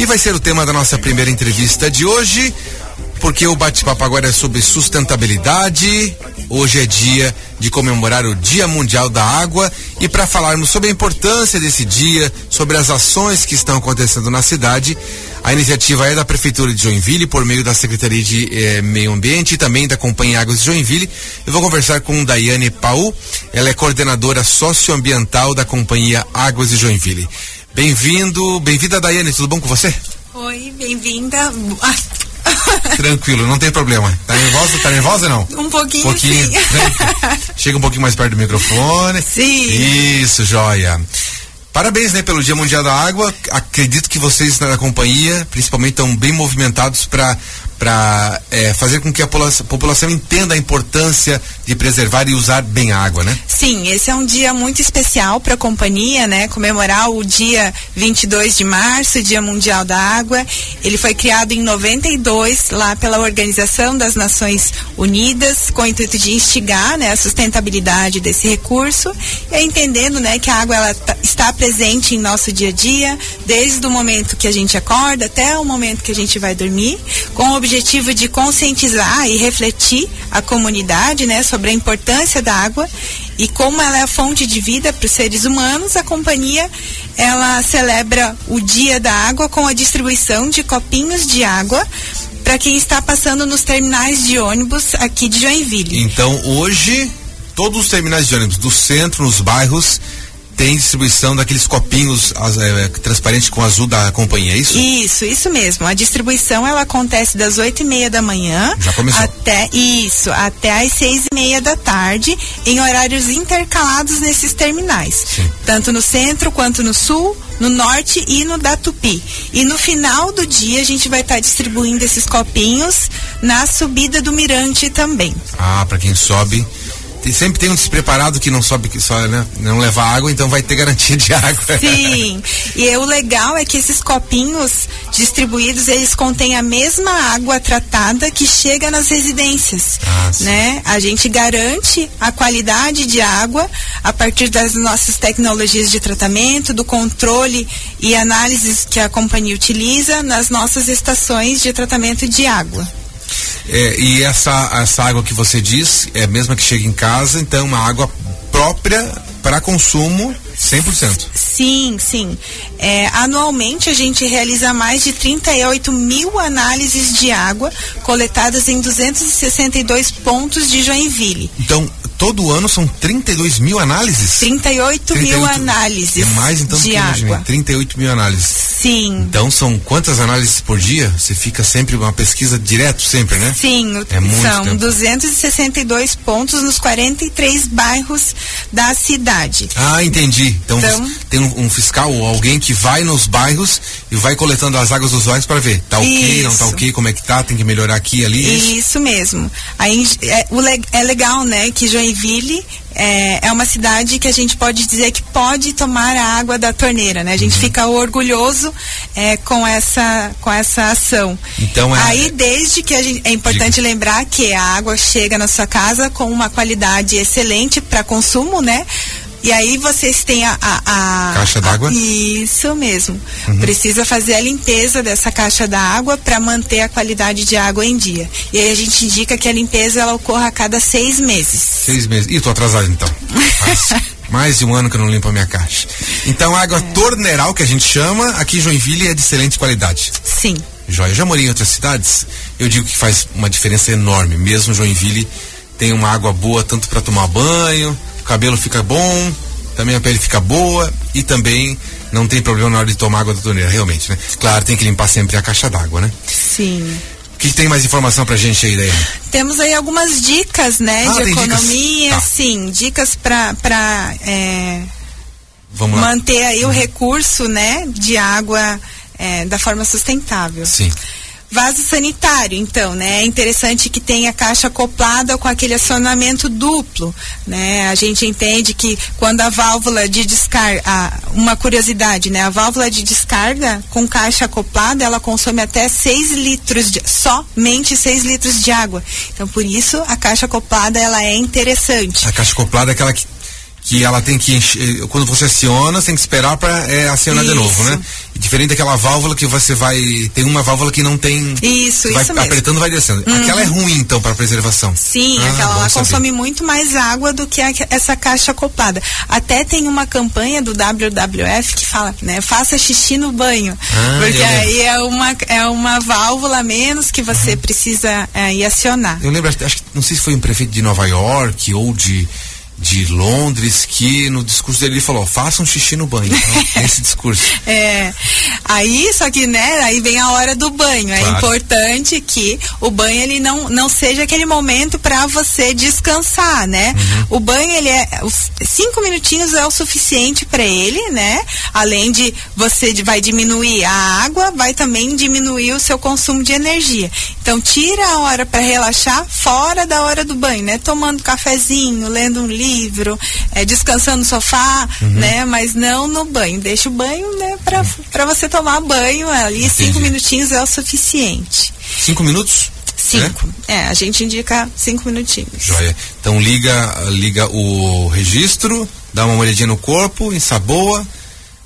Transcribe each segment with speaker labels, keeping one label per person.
Speaker 1: E vai ser o tema da nossa primeira entrevista de hoje, porque o bate-papo agora é sobre sustentabilidade. Hoje é dia de comemorar o Dia Mundial da Água e para falarmos sobre a importância desse dia, sobre as ações que estão acontecendo na cidade, a iniciativa é da Prefeitura de Joinville por meio da Secretaria de eh, Meio Ambiente e também da Companhia Águas de Joinville. Eu vou conversar com Daiane Paul, ela é coordenadora socioambiental da Companhia Águas de Joinville. Bem-vindo, bem-vinda Daiane, tudo bom com você?
Speaker 2: Oi, bem-vinda.
Speaker 1: Tranquilo, não tem problema. Tá nervosa? Tá nervosa não?
Speaker 2: Um pouquinho, um pouquinho sim.
Speaker 1: Chega um pouquinho mais perto do microfone.
Speaker 2: Sim.
Speaker 1: Isso, joia. Parabéns, né, pelo Dia Mundial da Água. Acredito que vocês na companhia, principalmente, estão bem movimentados para para é, fazer com que a população entenda a importância de preservar e usar bem a água, né?
Speaker 2: Sim, esse é um dia muito especial para a companhia, né? Comemorar o dia 22 de março, Dia Mundial da Água. Ele foi criado em 92 lá pela Organização das Nações Unidas com o intuito de instigar, né, a sustentabilidade desse recurso e entendendo, né, que a água ela está presente em nosso dia a dia, desde o momento que a gente acorda até o momento que a gente vai dormir, com o objetivo de conscientizar e refletir a comunidade né, sobre a importância da água e como ela é a fonte de vida para os seres humanos, a companhia ela celebra o Dia da Água com a distribuição de copinhos de água para quem está passando nos terminais de ônibus aqui de Joinville.
Speaker 1: Então hoje todos os terminais de ônibus do centro, nos bairros, tem distribuição daqueles copinhos é, transparentes com azul da companhia, é isso?
Speaker 2: Isso, isso mesmo. A distribuição ela acontece das oito e meia da manhã
Speaker 1: Já começou.
Speaker 2: até isso, até às seis e meia da tarde, em horários intercalados nesses terminais,
Speaker 1: Sim.
Speaker 2: tanto no centro quanto no sul, no norte e no da Tupi. E no final do dia a gente vai estar tá distribuindo esses copinhos na subida do Mirante também.
Speaker 1: Ah, para quem sobe sempre tem um despreparado que não sobe, que só, né? Não leva água, então vai ter garantia de água.
Speaker 2: Sim. e o legal é que esses copinhos distribuídos, eles contêm a mesma água tratada que chega nas residências.
Speaker 1: Ah,
Speaker 2: né? A gente garante a qualidade de água a partir das nossas tecnologias de tratamento, do controle e análises que a companhia utiliza nas nossas estações de tratamento de água.
Speaker 1: É, e essa, essa água que você diz é a mesma que chega em casa, então uma água própria para consumo 100%.
Speaker 2: Sim, sim. É, anualmente a gente realiza mais de 38 mil análises de água coletadas em 262 pontos de Joinville.
Speaker 1: Então, todo ano são 32 mil análises?
Speaker 2: 38, 38 mil análises.
Speaker 1: É mais então
Speaker 2: de
Speaker 1: água. 38 mil análises.
Speaker 2: Sim.
Speaker 1: Então são quantas análises por dia? Você fica sempre uma pesquisa direto sempre, né?
Speaker 2: Sim,
Speaker 1: é muito
Speaker 2: são
Speaker 1: tempo.
Speaker 2: 262 pontos nos 43 bairros da cidade.
Speaker 1: Ah, entendi. Então, então tem um, um, fiscal ou alguém que vai nos bairros e vai coletando as águas dos bairros para ver, tá ok,
Speaker 2: isso.
Speaker 1: não tá ok, como é que tá, tem que melhorar aqui ali.
Speaker 2: É isso, isso mesmo. Aí é, é legal, né, que Joinville é, é, uma cidade que a gente pode dizer que pode tomar a água da torneira, né? A gente uhum. fica orgulhoso é, com essa com essa ação.
Speaker 1: Então é,
Speaker 2: aí desde que a gente, é importante diga. lembrar que a água chega na sua casa com uma qualidade excelente para consumo, né? E aí vocês têm a, a,
Speaker 1: a caixa d'água?
Speaker 2: Isso mesmo. Uhum. Precisa fazer a limpeza dessa caixa d'água para manter a qualidade de água em dia. E aí a gente indica que a limpeza ela ocorra a cada seis meses.
Speaker 1: Seis meses. Ih, tô atrasado então. Mais de um ano que eu não limpo a minha caixa. Então, a água é. torneiral, que a gente chama, aqui em Joinville é de excelente qualidade.
Speaker 2: Sim.
Speaker 1: Joia. Eu já morei em outras cidades, eu digo que faz uma diferença enorme. Mesmo Joinville tem uma água boa tanto para tomar banho, cabelo fica bom, também a pele fica boa e também não tem problema na hora de tomar água da torneira, realmente, né? Claro, tem que limpar sempre a caixa d'água, né?
Speaker 2: Sim.
Speaker 1: O que, que, tem mais informação pra gente aí daí?
Speaker 2: Temos aí algumas dicas, né,
Speaker 1: ah,
Speaker 2: de economia,
Speaker 1: dicas? Tá.
Speaker 2: sim, dicas para para é, manter aí uhum. o recurso, né, de água é, da forma sustentável.
Speaker 1: Sim.
Speaker 2: Vaso sanitário, então, né? É interessante que tenha caixa acoplada com aquele acionamento duplo, né? A gente entende que quando a válvula de descarga, uma curiosidade, né? A válvula de descarga com caixa acoplada, ela consome até 6 litros de, somente 6 litros de água. Então, por isso, a caixa acoplada, ela é interessante.
Speaker 1: A caixa acoplada é aquela que que ela tem que encher, quando você aciona, você tem que esperar para é, acionar Isso. de novo, né? Diferente daquela válvula que você vai. Tem uma válvula que não tem.
Speaker 2: Isso,
Speaker 1: vai
Speaker 2: isso mesmo.
Speaker 1: apertando vai descendo. Uhum. Aquela é ruim, então, para preservação.
Speaker 2: Sim, ah, aquela lá consome muito mais água do que a, essa caixa acoplada. Até tem uma campanha do WWF que fala, né? Faça xixi no banho. Ah, porque aí é uma, é uma válvula menos que você uhum. precisa é, ir acionar.
Speaker 1: Eu lembro, acho que não sei se foi um prefeito de Nova York ou de de Londres que no discurso dele ele falou, faça um xixi no banho. Então, esse discurso.
Speaker 2: É. Aí, só que, né, aí vem a hora do banho. É claro. É importante que o banho ele não, não seja aquele momento para você descansar, né? Uhum. O banho, ele é. Os cinco minutinhos é o suficiente para ele, né? Além de você vai diminuir a água, vai também diminuir o seu consumo de energia. Então, tira a hora para relaxar fora da hora do banho, né? Tomando cafezinho, lendo um livro livro, é, descansando no sofá, uhum. né? Mas não no banho. Deixa o banho, né? Pra, pra você tomar banho ali, Entendi. cinco minutinhos é o suficiente.
Speaker 1: Cinco minutos?
Speaker 2: Cinco. É? é, a gente indica cinco minutinhos.
Speaker 1: Joia. Então liga, liga o registro, dá uma olhadinha no corpo, ensaboa,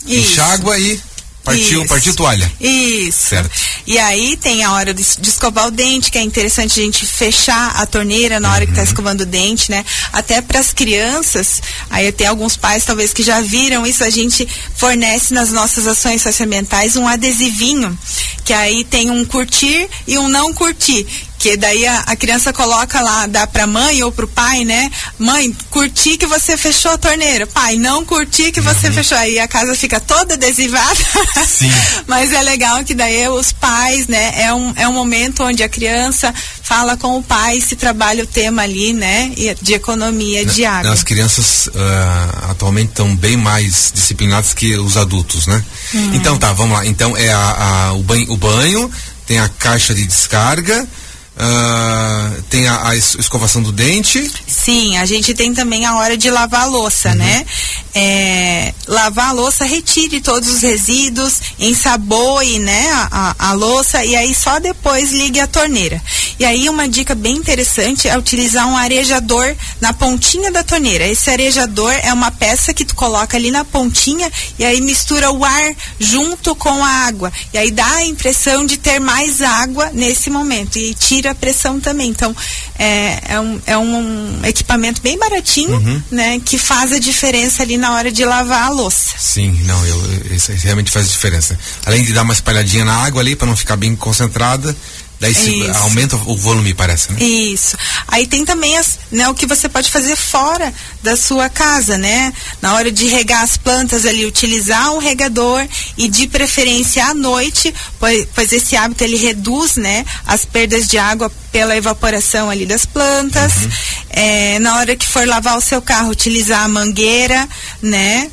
Speaker 1: Isso. enxágua e Partiu, Isso. partiu toalha.
Speaker 2: Isso.
Speaker 1: Certo.
Speaker 2: E aí tem a hora de, de, escovar o dente, que é interessante a gente fechar a torneira na hora uhum. que está escovando o dente, né? Até para as crianças, aí tem alguns pais talvez que já viram isso, a gente fornece nas nossas ações socioambientais um adesivinho, que aí tem um curtir e um não curtir que daí a, a, criança coloca lá, dá pra mãe ou pro pai, né? Mãe, curti que você fechou a torneira. Pai, não curti que você uhum. fechou. Aí a casa fica toda adesivada.
Speaker 1: Sim.
Speaker 2: Mas é legal que daí os pais, né? É um, é um momento onde a criança fala com o pai, se trabalha o tema ali, né? De economia de água.
Speaker 1: As crianças uh, atualmente estão bem mais disciplinadas que os adultos, né? Uhum. Então tá, vamos lá. Então é a, a, o, banho, o banho, tem a caixa de descarga, Uh, tem a, a, escovação do dente.
Speaker 2: Sim, a gente tem também a hora de lavar a louça, uhum. né? É, lavar a louça, retire todos os resíduos, ensaboe, né, a, a, a, louça e aí só depois ligue a torneira. E aí uma dica bem interessante é utilizar um arejador na pontinha da torneira. Esse arejador é uma peça que tu coloca ali na pontinha e aí mistura o ar junto com a água. E aí dá a impressão de ter mais água nesse momento e tira a pressão também. Então, é, é, um, é um equipamento bem baratinho, uhum. né? Que faz a diferença ali na hora de lavar a louça.
Speaker 1: Sim, não, eu, isso realmente faz diferença. Além de dar uma espalhadinha na água ali para não ficar bem concentrada, Daí se aumenta o volume, parece, né?
Speaker 2: Isso. Aí tem também as, né, o que você pode fazer fora da sua casa, né? Na hora de regar as plantas ali, utilizar um regador e de preferência à noite, pois, pois esse hábito ele reduz, né, as perdas de água pela evaporação ali das plantas. Uhum. É, na hora que for lavar o seu carro, utilizar a mangueira, né?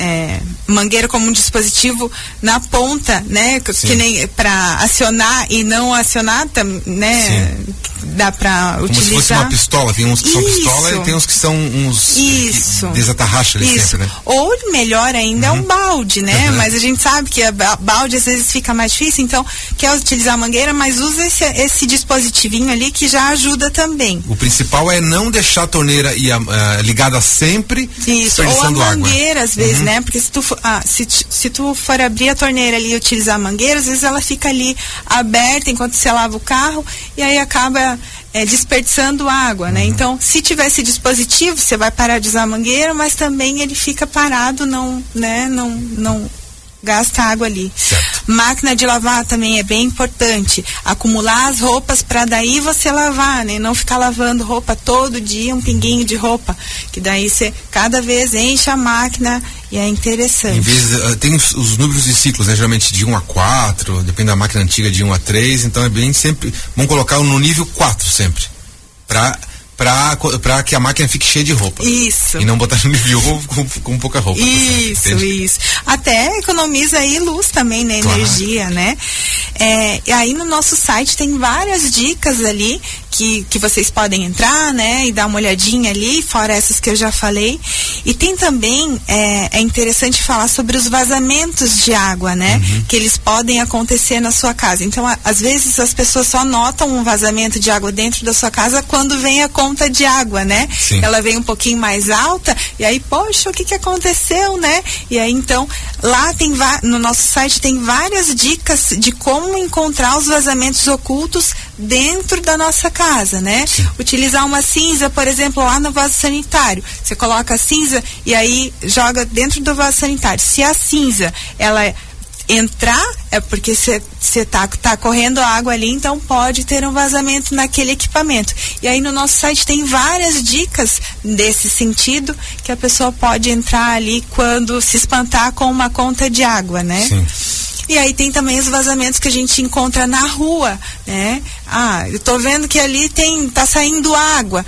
Speaker 2: é, mangueira como um dispositivo na ponta, né? Sim. Que nem para acionar e não acionar, né? Sim. Dá para utilizar. Como se fosse
Speaker 1: uma pistola, tem uns que Isso. são pistola e tem uns que são uns
Speaker 2: Isso.
Speaker 1: desatarracha ali Isso. sempre, né?
Speaker 2: Ou melhor ainda uhum. é um uhum. balde, né? Uhum. Mas a gente sabe que a balde às vezes fica mais difícil, então quer utilizar a mangueira, mas usa esse, esse dispositivinho ali que já ajuda também.
Speaker 1: O principal é não deixar a torneira ir, uh, ligada sempre,
Speaker 2: Isso. Ou a mangueira, água. às vezes, uhum. né? né? Porque se tu, ah, se, se tu for abrir a torneira ali e utilizar a mangueira, às vezes ela fica ali aberta enquanto você lava o carro e aí acaba é, desperdiçando água, né? Uhum. Então, se tiver esse dispositivo, você vai parar de usar a mangueira, mas também ele fica parado, não, né? Não, não gasta água ali.
Speaker 1: Certo.
Speaker 2: Máquina de lavar também é bem importante. Acumular as roupas para daí você lavar, né? Não ficar lavando roupa todo dia, um pinguinho de roupa. Que daí você cada vez enche a máquina e é interessante. Em
Speaker 1: vez, uh, tem os, os, números de ciclos, né? Geralmente de 1 a 4, depende da máquina antiga de 1 a 3, então é bem sempre. Vamos colocar no nível 4 sempre. Para para que a máquina fique cheia de roupa.
Speaker 2: Isso.
Speaker 1: E não botar no nível com, com pouca roupa.
Speaker 2: Isso, isso. Até economiza aí luz também, né? Claro. Energia, né? É, e aí no nosso site tem várias dicas ali que, que vocês podem entrar, né? E dar uma olhadinha ali, fora essas que eu já falei. E tem também, é, é interessante falar sobre os vazamentos de água, né? Uhum. Que eles podem acontecer na sua casa. Então, a, às vezes as pessoas só notam um vazamento de água dentro da sua casa quando vem a conta de água, né? Sim. Ela vem um pouquinho mais alta e aí, poxa, o que que aconteceu, né? E aí, então, lá tem, no nosso site tem várias dicas de como encontrar os vazamentos ocultos dentro da nossa casa, né? Sim. Utilizar uma cinza, por exemplo, lá no vaso sanitário. Você coloca a cinza e aí joga dentro do vaso sanitário. Se a cinza, ela entrar, é porque você está tá correndo água ali, então pode ter um vazamento naquele equipamento. E aí no nosso site tem várias dicas desse sentido que a pessoa pode entrar ali quando se espantar com uma conta de água, né? Sim. E aí tem também os vazamentos que a gente encontra na rua, né? Ah, eu tô vendo que ali tem tá saindo água.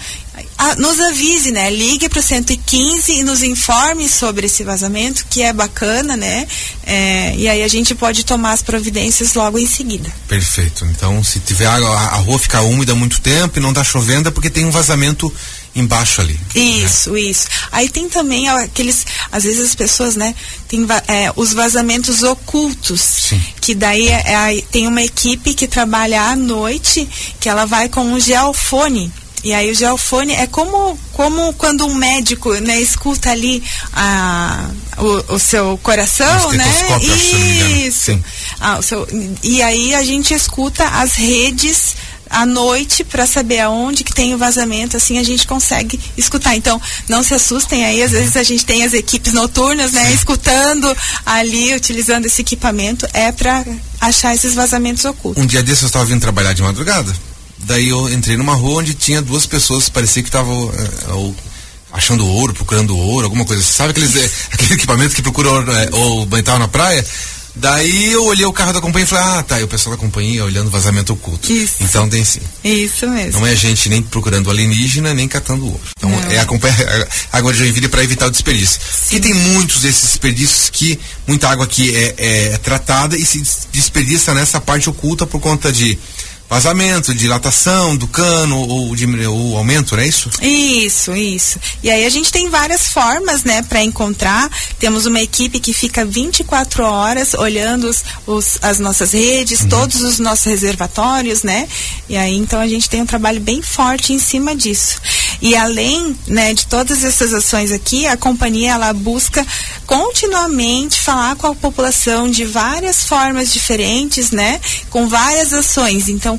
Speaker 2: Ah, nos avise, né? Ligue para o 115 e nos informe sobre esse vazamento, que é bacana, né? É, e aí a gente pode tomar as providências logo em seguida.
Speaker 1: Perfeito. Então, se tiver água, a rua ficar úmida há muito tempo e não está chovendo, é porque tem um vazamento embaixo ali.
Speaker 2: Isso, né? isso. Aí tem também aqueles, às vezes as pessoas, né, tem é, os vazamentos ocultos, Sim. que daí é, é, tem uma equipe que trabalha à noite, que ela vai com um geofone e aí o geofone é como, como quando um médico né, escuta ali a, o, o seu coração, um né? Isso. Ah, o seu, e aí a gente escuta as redes à noite para saber aonde que tem o vazamento, assim a gente consegue escutar. Então, não se assustem aí, às vezes a gente tem as equipes noturnas, né, escutando ali, utilizando esse equipamento, é para achar esses vazamentos ocultos.
Speaker 1: Um dia desse eu estava vindo trabalhar de madrugada, Daí eu entrei numa rua onde tinha duas pessoas, parecia que estavam é, achando ouro, procurando ouro, alguma coisa. Sabe aqueles, aquele equipamento que procura ouro, é, ou banhar na praia? Daí eu olhei o carro da companhia e falei, ah, tá, e o pessoal da companhia olhando vazamento oculto. Isso. Então tem sim.
Speaker 2: Isso mesmo.
Speaker 1: Não é a gente nem procurando alienígena, nem catando ouro. Então Não. é a companhia, a água de Joinville para evitar o desperdício. Sim. E tem muitos desses desperdícios que, muita água aqui é, é tratada e se desperdiça nessa parte oculta por conta de vazamento, dilatação do cano ou ou aumento, não é isso?
Speaker 2: Isso, isso. E aí a gente tem várias formas, né, para encontrar. Temos uma equipe que fica 24 horas olhando os, os as nossas redes, uhum. todos os nossos reservatórios, né? E aí então a gente tem um trabalho bem forte em cima disso. E além, né, de todas essas ações aqui, a companhia ela busca continuamente falar com a população de várias formas diferentes, né, com várias ações. Então,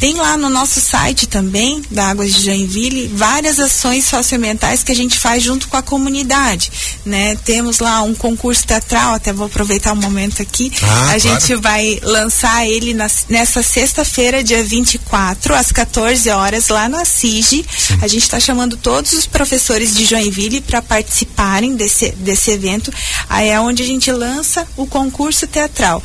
Speaker 2: tem lá no nosso site também, da Águas de Joinville, várias ações socioambientais que a gente faz junto com a comunidade, né? Temos lá um concurso teatral, até vou aproveitar o um momento aqui. Ah, a claro. gente vai lançar ele na, nessa sexta-feira, dia 24, às 14 horas, lá na CIG. A gente está chamando todos os professores de Joinville para participarem desse, desse evento. Aí é onde a gente lança o concurso teatral.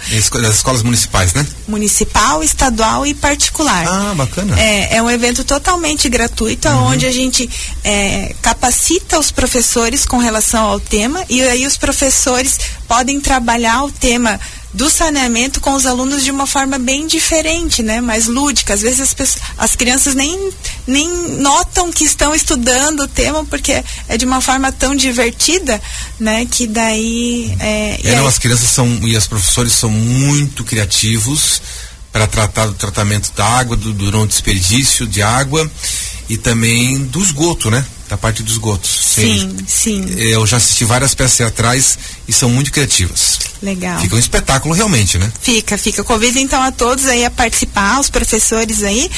Speaker 1: Das escolas municipais, né?
Speaker 2: Municipal, estadual e particular.
Speaker 1: Ah, bacana.
Speaker 2: É, é um evento totalmente gratuito, uhum. onde a gente é, capacita os professores com relação ao tema e aí os professores podem trabalhar o tema do saneamento com os alunos de uma forma bem diferente, né? Mais lúdica. Às vezes as, pessoas, as crianças nem, nem notam que estão estudando o tema porque é de uma forma tão divertida, né? Que daí...
Speaker 1: É, é não, aí... as crianças são e os professores são muito criativos para tratar do tratamento da água, do, do não desperdício de água e também do esgoto, né? Da parte dos esgotos.
Speaker 2: Sim, sim.
Speaker 1: Eu já assisti várias peças teatrais e são muito criativas.
Speaker 2: Legal.
Speaker 1: Fica um espetáculo realmente, né?
Speaker 2: Fica, fica. Convido então a todos aí a participar, os professores aí,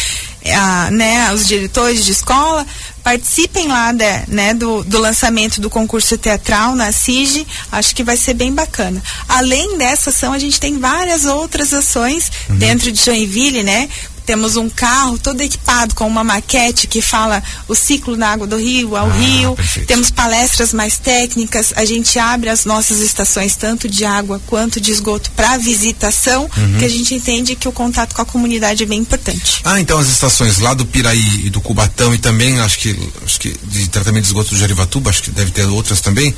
Speaker 2: a, né, os diretores de escola, participem lá de, né, do, do lançamento do concurso teatral na CIG, acho que vai ser bem bacana. Além dessa ação, a gente tem várias outras ações uhum. dentro de Joinville, né? Temos um carro todo equipado com uma maquete que fala o ciclo na água do rio, ao ah, rio. Perfeito. Temos palestras mais técnicas. A gente abre as nossas estações, tanto de água quanto de esgoto, para visitação, uhum. que a gente entende que o contato com a comunidade é bem importante.
Speaker 1: Ah, então as estações lá do Piraí e do Cubatão e também, acho que, acho que de tratamento de esgoto do Jarivatuba, acho que deve ter outras também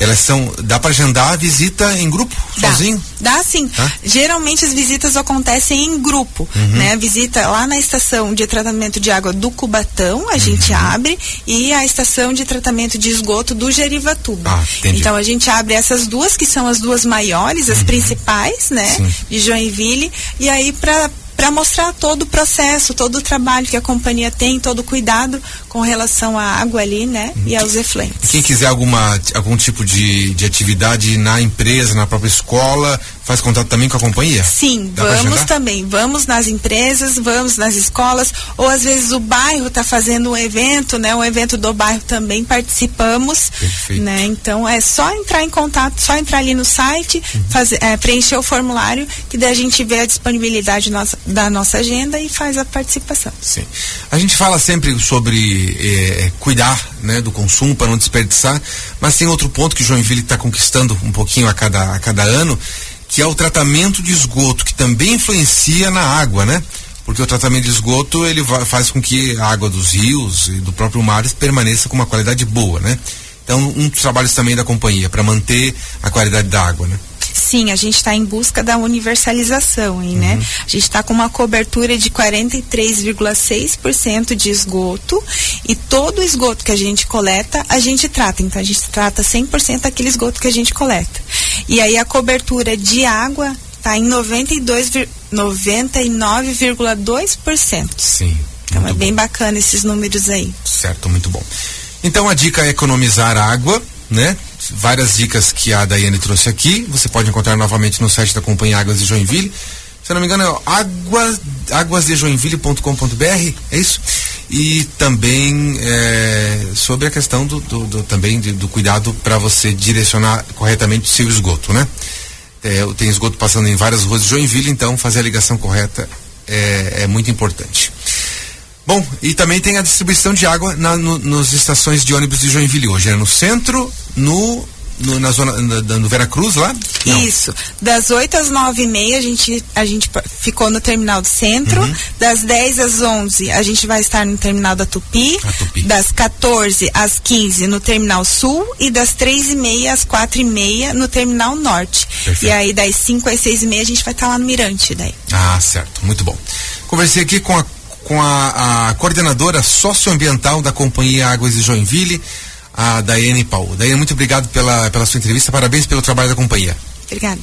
Speaker 1: Elas são. Dá para agendar a visita em grupo,
Speaker 2: Dá.
Speaker 1: sozinho?
Speaker 2: Dá sim.
Speaker 1: Hã?
Speaker 2: Geralmente as visitas acontecem em grupo,
Speaker 1: Uhum.
Speaker 2: né? A visita lá na estação de tratamento de água do Cubatão, a gente
Speaker 1: Uhum.
Speaker 2: abre, e a estação de tratamento de esgoto do Gerivatuba.
Speaker 1: Ah,
Speaker 2: então a gente abre essas duas que são as duas maiores, as principais, né?
Speaker 1: Uhum. Sim.
Speaker 2: De Joinville, e aí para para mostrar todo o processo, todo o trabalho que a companhia tem, todo o cuidado com relação à água ali, né? E aos efluentes.
Speaker 1: Quem quiser alguma, algum tipo de, de atividade na empresa, na própria escola, faz contato também com a companhia?
Speaker 2: Sim,
Speaker 1: Dá
Speaker 2: vamos também. Vamos nas empresas, vamos nas escolas, ou às vezes o bairro está fazendo um evento, né? Um evento do bairro também participamos.
Speaker 1: Perfeito.
Speaker 2: Né? Então é só entrar em contato, só entrar ali no site,
Speaker 1: Uhum.
Speaker 2: fazer, é, preencher o formulário, que daí a gente vê a disponibilidade nossa, da nossa agenda e faz a participação.
Speaker 1: Sim. A gente fala sempre sobre eh, cuidar né, do consumo para não desperdiçar, mas tem outro ponto que Joinville está conquistando um pouquinho a cada, a cada ano, que é o tratamento de esgoto, que também influencia na água, né? Porque o tratamento de esgoto ele faz com que a água dos rios e do próprio mar permaneça com uma qualidade boa, né? Então, um dos trabalhos também da companhia para manter a qualidade da água, né?
Speaker 2: Sim, a gente está em busca da universalização, hein,
Speaker 1: Uhum.
Speaker 2: né? A gente está com uma cobertura de 43,6% de esgoto e todo o esgoto que a gente coleta, a gente trata. Então a gente trata 100% daquele esgoto que a gente coleta. E aí a cobertura de água está em 92, vir- 99,2%.
Speaker 1: Sim.
Speaker 2: Então é bem bacana esses números aí.
Speaker 1: Certo, muito bom. Então a dica é economizar água, né? Várias dicas que a Daiane trouxe aqui, você pode encontrar novamente no site da Companhia Águas de Joinville. Se eu não me engano, é água, águasdejoinville.com.br, é isso? E também é, sobre a questão do, do- do- também de- do cuidado para você direcionar corretamente o seu esgoto, né? É, tem esgoto passando em várias ruas de Joinville, então fazer a ligação correta é, é muito importante. Bom, e também tem a distribuição de água na, no, nos estações de ônibus de Joinville hoje. É no centro, no, no- na zona na- da- no Veracruz lá? Não.
Speaker 2: Isso. Das 8 às 9 e meia a gente, a gente ficou no terminal do centro.
Speaker 1: Uhum.
Speaker 2: Das 10 às 11 a gente vai estar no terminal da Tupi.
Speaker 1: Tupi.
Speaker 2: Das 14 às 15 no terminal sul. E das 3 e meia às 4 e meia no terminal norte.
Speaker 1: Perfeito.
Speaker 2: E aí das 5 às 6 e meia a gente vai estar lá no Mirante daí.
Speaker 1: Ah, certo, muito bom. Conversei aqui com a, com a, a coordenadora socioambiental da Companhia Águas de Joinville, a Daiane Paulo. Daiane, muito obrigado pela, pela sua entrevista, parabéns pelo trabalho da companhia.
Speaker 2: Obrigada.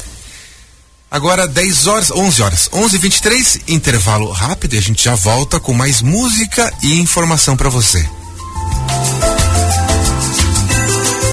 Speaker 1: Agora 10 horas, 11 horas, 11:23, intervalo rápido e a gente já volta com mais música e informação para você.